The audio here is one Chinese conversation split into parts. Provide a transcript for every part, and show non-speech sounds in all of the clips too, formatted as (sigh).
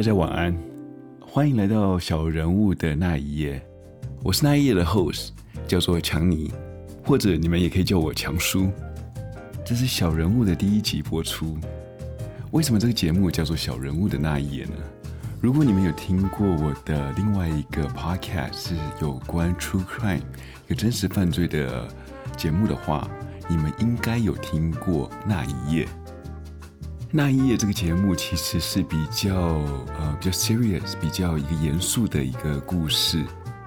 大家晚安，欢迎来到小人物的那一页。我是那一页的 host，叫做强尼，或者你们也可以叫我强叔。这是小人物的第一集播出。为什么这个节目叫做小人物的那一页呢？如果你们有听过我的另外一个 podcast 是有关 true crime 一个真实犯罪的节目的话，你们应该有听过那一页。那一页这个节目其实是比较呃比较 serious，比较一个严肃的一个故事。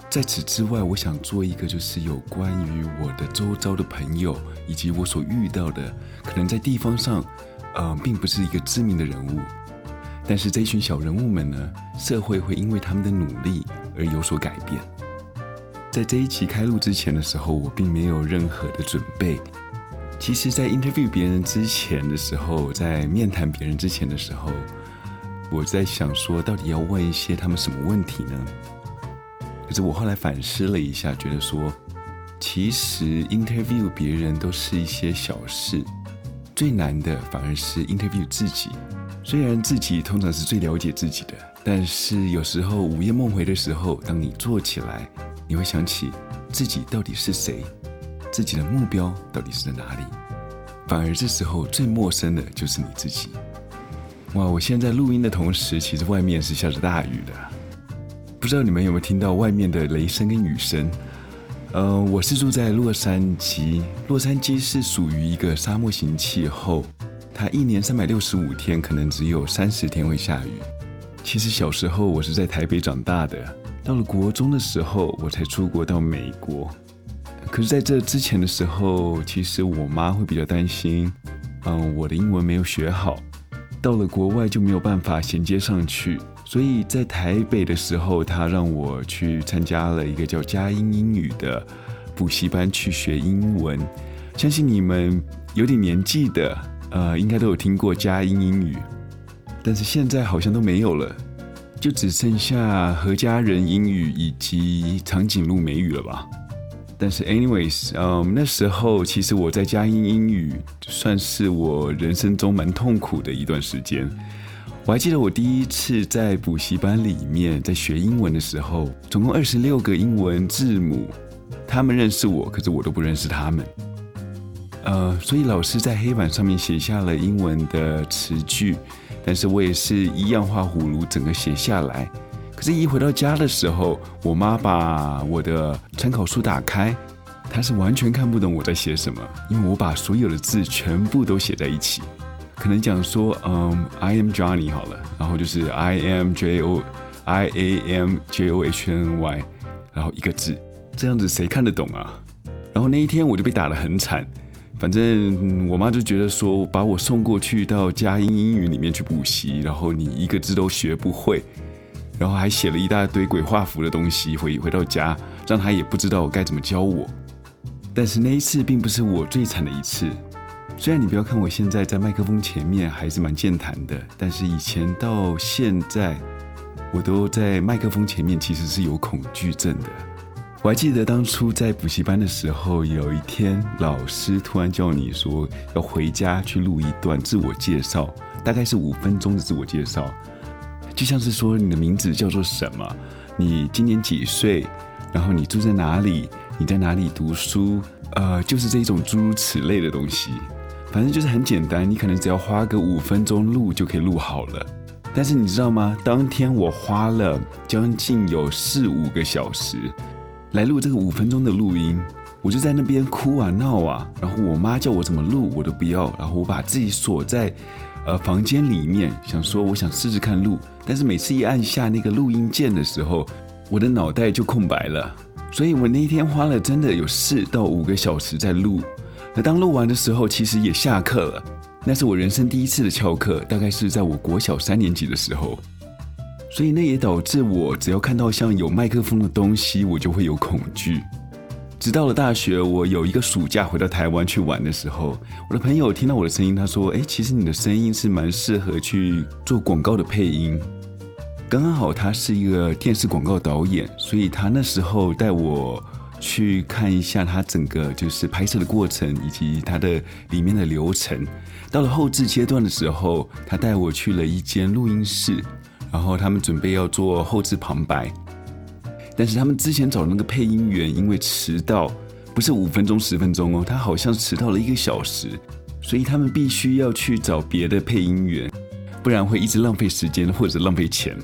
在此之外，我想做一个就是有关于我的周遭的朋友以及我所遇到的，可能在地方上，呃，并不是一个知名的人物，但是这一群小人物们呢，社会会因为他们的努力而有所改变。在这一期开录之前的时候，我并没有任何的准备。其实，在 interview 别人之前的时候，在面谈别人之前的时候，我在想说，到底要问一些他们什么问题呢？可是我后来反思了一下，觉得说，其实 interview 别人都是一些小事，最难的反而是 interview 自己。虽然自己通常是最了解自己的，但是有时候午夜梦回的时候，当你坐起来，你会想起自己到底是谁。自己的目标到底是在哪里？反而这时候最陌生的就是你自己。哇！我现在录音的同时，其实外面是下着大雨的，不知道你们有没有听到外面的雷声跟雨声？呃，我是住在洛杉矶，洛杉矶是属于一个沙漠型气候，它一年三百六十五天，可能只有三十天会下雨。其实小时候我是在台北长大的，到了国中的时候，我才出国到美国。可是，在这之前的时候，其实我妈会比较担心，嗯，我的英文没有学好，到了国外就没有办法衔接上去。所以在台北的时候，她让我去参加了一个叫佳音英语的补习班去学英文。相信你们有点年纪的，呃，应该都有听过佳音英语，但是现在好像都没有了，就只剩下何家人英语以及长颈鹿美语了吧。但是，anyways，嗯，那时候其实我在佳音英语算是我人生中蛮痛苦的一段时间。我还记得我第一次在补习班里面在学英文的时候，总共二十六个英文字母，他们认识我，可是我都不认识他们。呃，所以老师在黑板上面写下了英文的词句，但是我也是一样画葫芦，整个写下来。可是，一回到家的时候，我妈把我的参考书打开，她是完全看不懂我在写什么，因为我把所有的字全部都写在一起。可能讲说，嗯，I am Johnny 好了，然后就是 I am J O I A M J O H N Y，然后一个字，这样子谁看得懂啊？然后那一天我就被打得很惨，反正我妈就觉得说，把我送过去到佳音英语里面去补习，然后你一个字都学不会。然后还写了一大堆鬼画符的东西，回回到家，让他也不知道该怎么教我。但是那一次并不是我最惨的一次。虽然你不要看我现在在麦克风前面还是蛮健谈的，但是以前到现在，我都在麦克风前面其实是有恐惧症的。我还记得当初在补习班的时候，有一天老师突然叫你说要回家去录一段自我介绍，大概是五分钟的自我介绍。就像是说你的名字叫做什么，你今年几岁，然后你住在哪里，你在哪里读书，呃，就是这种诸如此类的东西，反正就是很简单，你可能只要花个五分钟录就可以录好了。但是你知道吗？当天我花了将近有四五个小时来录这个五分钟的录音，我就在那边哭啊闹啊，然后我妈叫我怎么录我都不要，然后我把自己锁在。呃，房间里面想说，我想试试看录，但是每次一按下那个录音键的时候，我的脑袋就空白了。所以我那天花了真的有四到五个小时在录。那当录完的时候，其实也下课了。那是我人生第一次的翘课，大概是在我国小三年级的时候。所以那也导致我只要看到像有麦克风的东西，我就会有恐惧。直到了大学，我有一个暑假回到台湾去玩的时候，我的朋友听到我的声音，他说：“哎，其实你的声音是蛮适合去做广告的配音。”刚刚好，他是一个电视广告导演，所以他那时候带我去看一下他整个就是拍摄的过程以及他的里面的流程。到了后置阶段的时候，他带我去了一间录音室，然然后他们准备要做后置旁白，但是他们之前找那个配音员因为迟到，不是五分钟十分钟哦，他好像迟到了一个小时，所以他们必须要去找别的配音员，不然会一直浪费时间或者浪费钱。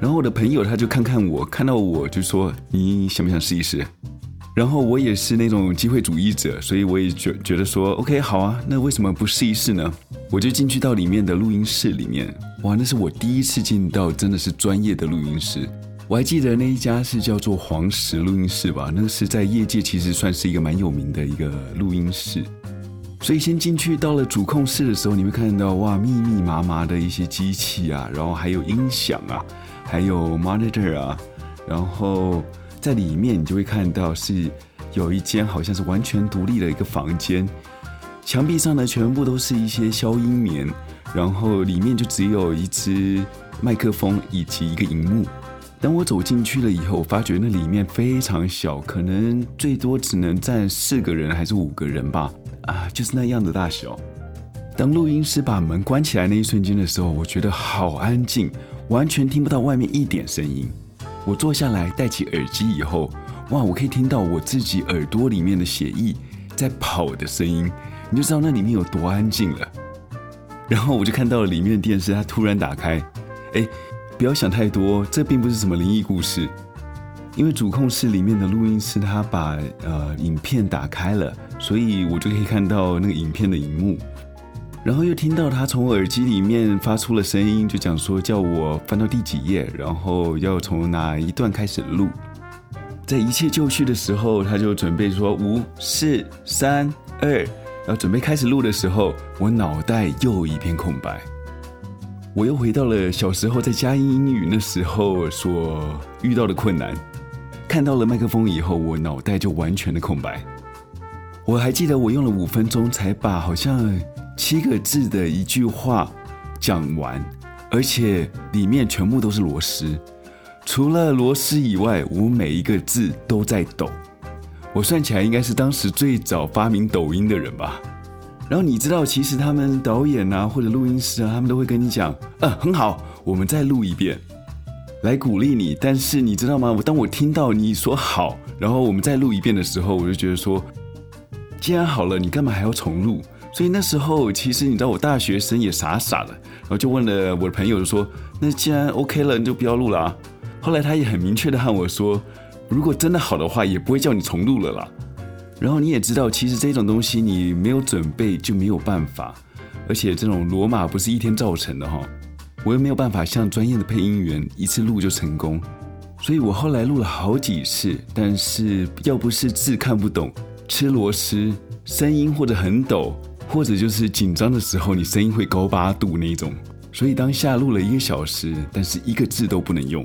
然后我的朋友他就看看我，看到我就说：“你想不想试一试？”然后我也是那种机会主义者，所以我也觉觉得说：“OK，好啊，那为什么不试一试呢？”我就进去到里面的录音室里面，哇，那是我第一次进到真的是专业的 (laughs) 录音室。我还记得那一家是叫做黄石录音室吧，那个是在业界其实算是一个蛮有名的一个录音室。所以先进去到了主控室的时候，你会看到哇，密密麻麻的一些机器啊，然后还有音响啊。还有 monitor 啊，然后在里面你就会看到是有一间好像是完全独立的一个房间，墙壁上呢全部都是一些消音棉，然后里面就只有一支麦克风以及一个荧幕。当我走进去了以后，我发觉那里面非常小，可能最多只能站四个人还是五个人吧，啊，就是那样的大小。当录音师把门关起来那一瞬间的时候，我觉得好安静。完全听不到外面一点声音。我坐下来，戴起耳机以后，哇，我可以听到我自己耳朵里面的血液在跑的声音，你就知道那里面有多安静了。然后我就看到了里面的电视，它突然打开。哎，不要想太多，这并不是什么灵异故事，因为主控室里面的录音师他把呃影片打开了，所以我就可以看到那个影片的荧幕。然后又听到他从耳机里面发出了声音，就讲说叫我翻到第几页，然后要从哪一段开始录。在一切就绪的时候，他就准备说五、四、三、二，要准备开始录的时候，我脑袋又一片空白。我又回到了小时候在佳音英语那时候所遇到的困难。看到了麦克风以后，我脑袋就完全的空白。我还记得我用了五分钟才把好像。七个字的一句话讲完，而且里面全部都是螺丝，除了螺丝以外，我每一个字都在抖。我算起来应该是当时最早发明抖音的人吧。然后你知道，其实他们导演啊或者录音师啊，他们都会跟你讲，呃，很好，我们再录一遍，来鼓励你。但是你知道吗？我当我听到你说好，然后我们再录一遍的时候，我就觉得说，既然好了，你干嘛还要重录？所以那时候，其实你知道，我大学生也傻傻的，然后就问了我的朋友，就说：“那既然 OK 了，你就不要录了啊。”后来他也很明确的和我说：“如果真的好的话，也不会叫你重录了啦。”然后你也知道，其实这种东西你没有准备就没有办法，而且这种罗马不是一天造成的哈。我又没有办法像专业的配音员一次录就成功，所以我后来录了好几次，但是要不是字看不懂，吃螺丝，声音或者很抖。或者就是紧张的时候，你声音会高八度那种，所以当下录了一个小时，但是一个字都不能用。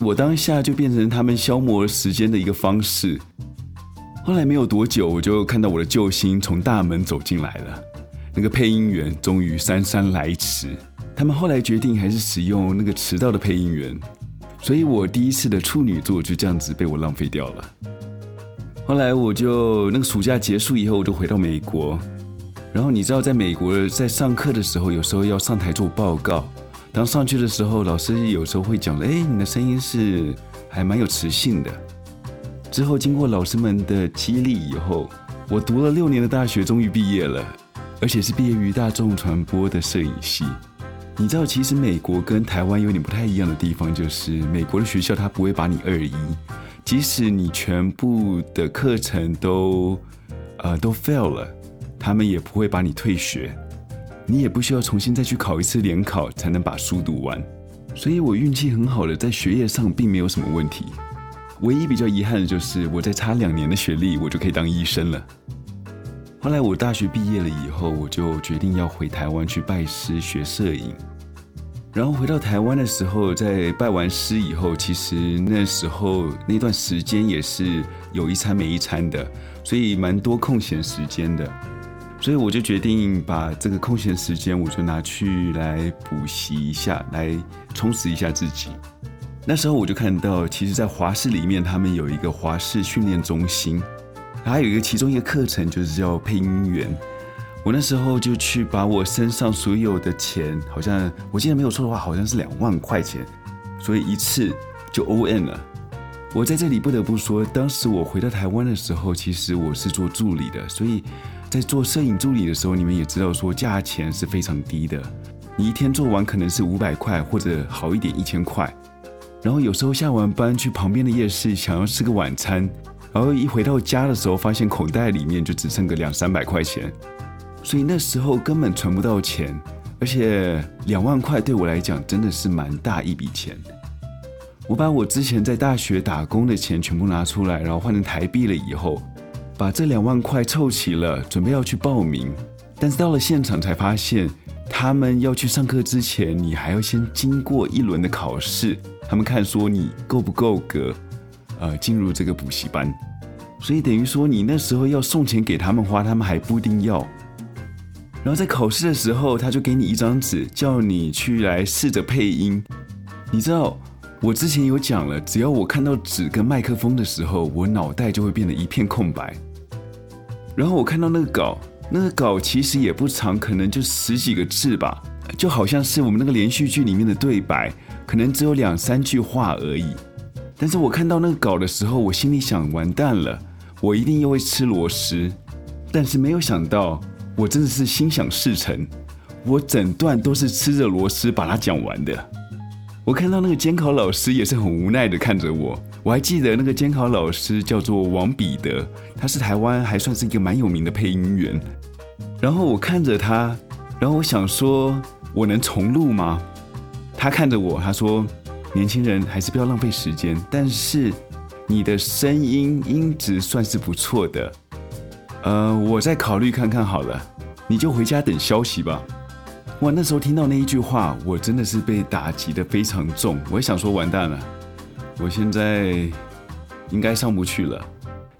我当下就变成他们消磨时间的一个方式。后来没有多久，我就看到我的救星从大门走进来了。那个配音员终于姗姗来迟。他们后来决定还是使用那个迟到的配音员，所以我第一次的处女座就这样子被我浪费掉了。后来我就那个暑假结束以后，我就回到美国。然后你知道，在美国在上课的时候，有时候要上台做报告。当上去的时候，老师有时候会讲：“哎，你的声音是还蛮有磁性的。”之后经过老师们的激励以后，我读了六年的大学，终于毕业了，而且是毕业于大众传播的摄影系。你知道，其实美国跟台湾有点不太一样的地方，就是美国的学校它不会把你二一，即使你全部的课程都呃都 fail 了。他们也不会把你退学，你也不需要重新再去考一次联考才能把书读完。所以我运气很好的，在学业上并没有什么问题。唯一比较遗憾的就是我再差两年的学历，我就可以当医生了。后来我大学毕业了以后，我就决定要回台湾去拜师学摄影。然后回到台湾的时候，在拜完师以后，其实那时候那段时间也是有一餐没一餐的，所以蛮多空闲时间的。所以我就决定把这个空闲时间，我就拿去来补习一下，来充实一下自己。那时候我就看到，其实，在华视里面，他们有一个华视训练中心，还有一个其中一个课程就是叫配音员。我那时候就去把我身上所有的钱，好像我记得没有错的话，好像是两万块钱，所以一次就 O N 了。我在这里不得不说，当时我回到台湾的时候，其实我是做助理的，所以在做摄影助理的时候，你们也知道说价钱是非常低的，你一天做完可能是五百块，或者好一点一千块。然后有时候下完班去旁边的夜市想要吃个晚餐，然后一回到家的时候，发现口袋里面就只剩个两三百块钱。所以那时候根本存不到钱，而且两万块对我来讲真的是蛮大一笔钱。我把我之前在大学打工的钱全部拿出来，然后换成台币了以后，把这两万块凑齐了，准备要去报名。但是到了现场才发现，他们要去上课之前，你还要先经过一轮的考试，他们看说你够不够格，呃，进入这个补习班。所以等于说你那时候要送钱给他们花，他们还不一定要。然后在考试的时候，他就给你一张纸，叫你去来试着配音。你知道，我之前有讲了，只要我看到纸跟麦克风的时候，我脑袋就会变得一片空白。然后我看到那个稿，那个稿其实也不长，可能就十几个字吧，就好像是我们那个连续剧里面的对白，可能只有两三句话而已。但是我看到那个稿的时候，我心里想：完蛋了，我一定又会吃螺丝。但是没有想到。我真的是心想事成，我整段都是吃着螺丝把它讲完的。我看到那个监考老师也是很无奈的看着我。我还记得那个监考老师叫做王彼得，他是台湾还算是一个蛮有名的配音员。然后我看着他，然后我想说，我能重录吗？他看着我，他说：“年轻人还是不要浪费时间，但是你的声音音质算是不错的。”呃，我再考虑看看好了，你就回家等消息吧。哇，那时候听到那一句话，我真的是被打击的非常重。我也想说，完蛋了，我现在应该上不去了。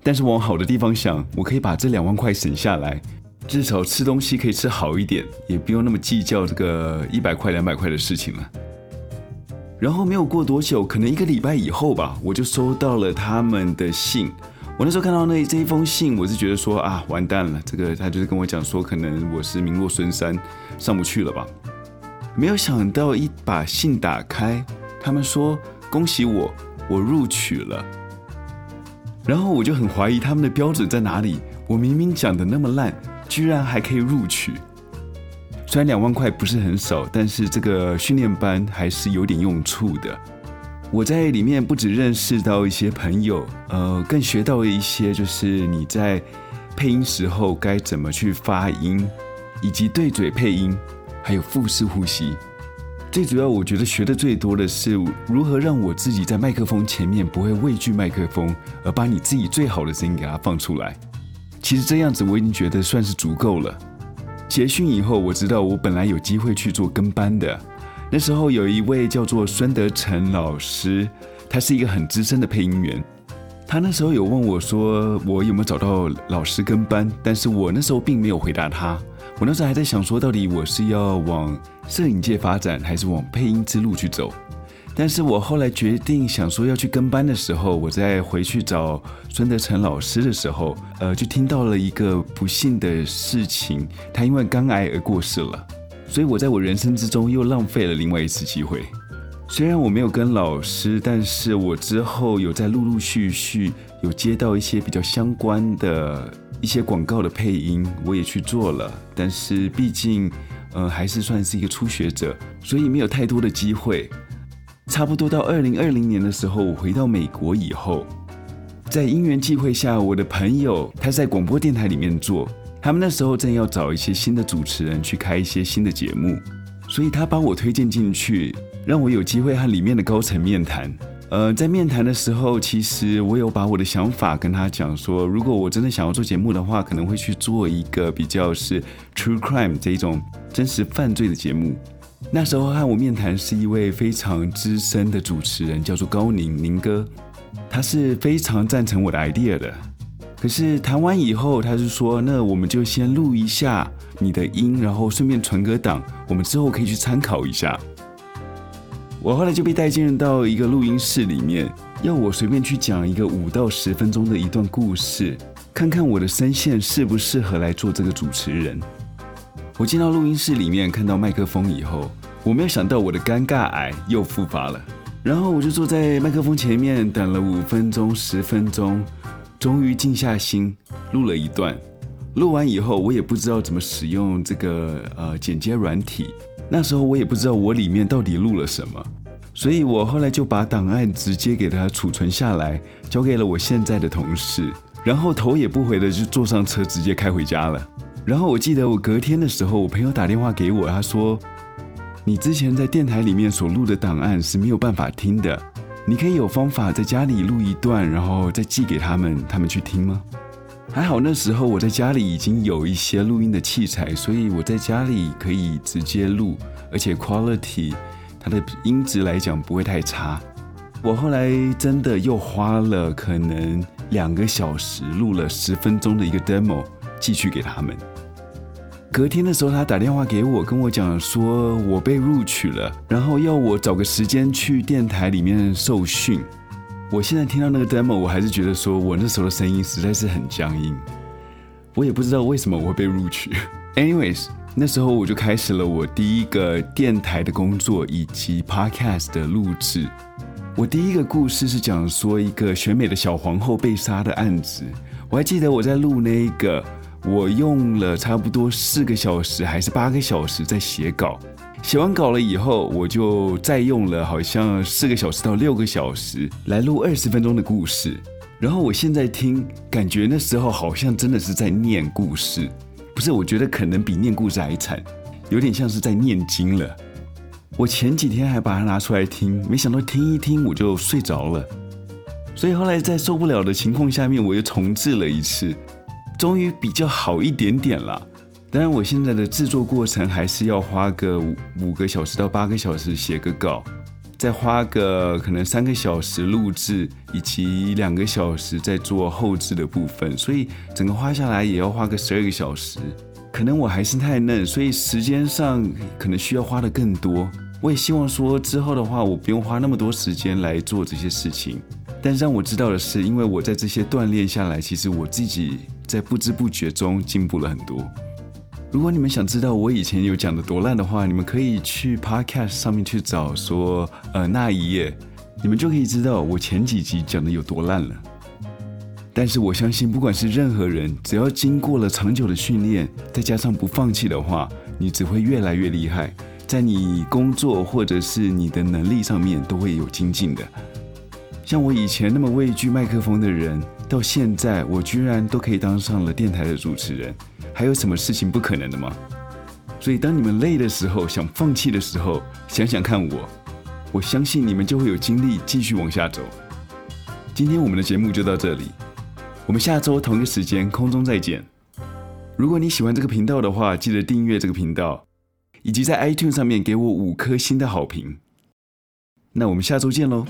但是往好的地方想，我可以把这两万块省下来，至少吃东西可以吃好一点，也不用那么计较这个一百块、两百块的事情了。然后没有过多久，可能一个礼拜以后吧，我就收到了他们的信。我那时候看到那这一封信，我是觉得说啊，完蛋了，这个他就是跟我讲说，可能我是名落孙山，上不去了吧。没有想到一把信打开，他们说恭喜我，我录取了。然后我就很怀疑他们的标准在哪里，我明明讲的那么烂，居然还可以录取。虽然两万块不是很少，但是这个训练班还是有点用处的。我在里面不止认识到一些朋友，呃，更学到了一些，就是你在配音时候该怎么去发音，以及对嘴配音，还有腹式呼吸。最主要，我觉得学的最多的是如何让我自己在麦克风前面不会畏惧麦克风，而把你自己最好的声音给它放出来。其实这样子我已经觉得算是足够了。结训以后，我知道我本来有机会去做跟班的。那时候有一位叫做孙德成老师，他是一个很资深的配音员。他那时候有问我说，我有没有找到老师跟班？但是我那时候并没有回答他。我那时候还在想说，到底我是要往摄影界发展，还是往配音之路去走？但是我后来决定想说要去跟班的时候，我再回去找孙德成老师的时候，呃，就听到了一个不幸的事情，他因为肝癌而过世了。所以我在我人生之中又浪费了另外一次机会。虽然我没有跟老师，但是我之后有在陆陆续续有接到一些比较相关的一些广告的配音，我也去做了。但是毕竟，呃，还是算是一个初学者，所以没有太多的机会。差不多到二零二零年的时候，我回到美国以后，在因缘际会下，我的朋友他在广播电台里面做。他们那时候正要找一些新的主持人去开一些新的节目，所以他把我推荐进去，让我有机会和里面的高层面谈。呃，在面谈的时候，其实我有把我的想法跟他讲说，如果我真的想要做节目的话，可能会去做一个比较是 true crime 这一种真实犯罪的节目。那时候和我面谈是一位非常资深的主持人，叫做高宁宁哥，他是非常赞成我的 idea 的。可是谈完以后，他就说：“那我们就先录一下你的音，然后顺便传个档，我们之后可以去参考一下。”我后来就被带进到一个录音室里面，要我随便去讲一个五到十分钟的一段故事，看看我的声线适不适合来做这个主持人。我进到录音室里面，看到麦克风以后，我没有想到我的尴尬癌又复发了。然后我就坐在麦克风前面等了五分钟、十分钟，终于静下心录了一段。录完以后，我也不知道怎么使用这个呃剪接软体。那时候我也不知道我里面到底录了什么，所以我后来就把档案直接给他储存下来，交给了我现在的同事，然后头也不回的就坐上车直接开回家了。然后我记得我隔天的时候，我朋友打电话给我，他说：“你之前在电台里面所录的档案是没有办法听的，你可以有方法在家里录一段，然后再寄给他们，他们去听吗？”还好那时候我在家里已经有一些录音的器材，所以我在家里可以直接录，而且 quality 它的音质来讲不会太差。我后来真的又花了可能两个小时录了十分钟的一个 demo。寄去给他们。隔天的时候，他打电话给我，跟我讲说我被录取了，然后要我找个时间去电台里面受训。我现在听到那个 demo，我还是觉得说我那时候的声音实在是很僵硬。我也不知道为什么我会被录取。(laughs) Anyways，那时候我就开始了我第一个电台的工作以及 podcast 的录制。我第一个故事是讲说一个选美的小皇后被杀的案子。我还记得我在录那一个。我用了差不多四个小时还是八个小时在写稿，写完稿了以后，我就再用了好像四个小时到六个小时来录二十分钟的故事。然后我现在听，感觉那时候好像真的是在念故事，不是？我觉得可能比念故事还惨，有点像是在念经了。我前几天还把它拿出来听，没想到听一听我就睡着了，所以后来在受不了的情况下面，我又重置了一次。终于比较好一点点了，当然我现在的制作过程还是要花个五个小时到八个小时写个稿，再花个可能三个小时录制，以及两个小时在做后置的部分，所以整个花下来也要花个十二个小时。可能我还是太嫩，所以时间上可能需要花的更多。我也希望说之后的话，我不用花那么多时间来做这些事情。但让我知道的是，因为我在这些锻炼下来，其实我自己在不知不觉中进步了很多。如果你们想知道我以前有讲的多烂的话，你们可以去 Podcast 上面去找，说呃那一页，你们就可以知道我前几集讲的有多烂了。但是我相信，不管是任何人，只要经过了长久的训练，再加上不放弃的话，你只会越来越厉害，在你工作或者是你的能力上面都会有精进的。像我以前那么畏惧麦克风的人，到现在我居然都可以当上了电台的主持人，还有什么事情不可能的吗？所以当你们累的时候，想放弃的时候，想想看我，我相信你们就会有精力继续往下走。今天我们的节目就到这里，我们下周同一时间空中再见。如果你喜欢这个频道的话，记得订阅这个频道，以及在 iTunes 上面给我五颗星的好评。那我们下周见喽。